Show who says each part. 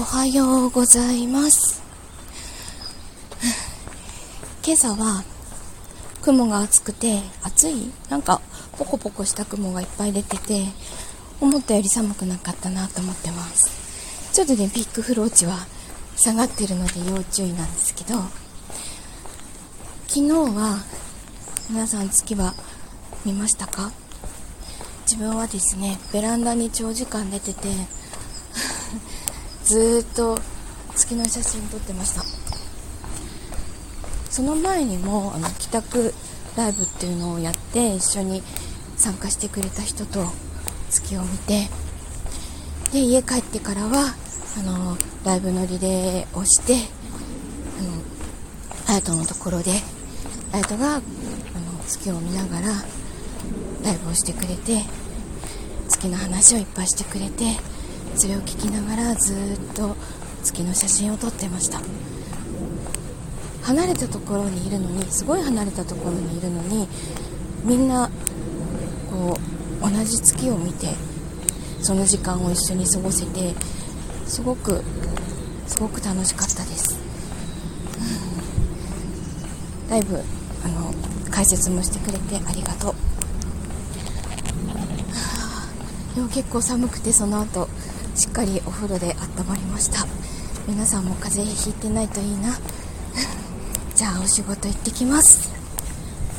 Speaker 1: おはようございます。今朝は雲が厚くて暑い？なんかポコポコした雲がいっぱい出てて思ったより寒くなかったなと思ってます。ちょっとねビッグフローチは下がってるので要注意なんですけど昨日は皆さん月は見ましたか？自分はですねベランダに長時間出ててずっと月の写真撮ってました。その前にもあの帰宅ライブっていうのをやって一緒に参加してくれた人と月を見てで家帰ってからはあのライブのリレーをしてあの隼人のところで隼人があの月を見ながらライブをしてくれて月の話をいっぱいしてくれてそれを聞きながらずっと月の写真を撮ってました離れたところにいるのにすごい離れたところにいるのにみんなこう同じ月を見てその時間を一緒に過ごせてすごくすごく楽しかったです、うん、だいぶあの解説もしてくれてありがとうでも結構寒くてその後しっかりお風呂で温まりました。皆さんも風邪ひいてないといいな。じゃあお仕事行ってきます。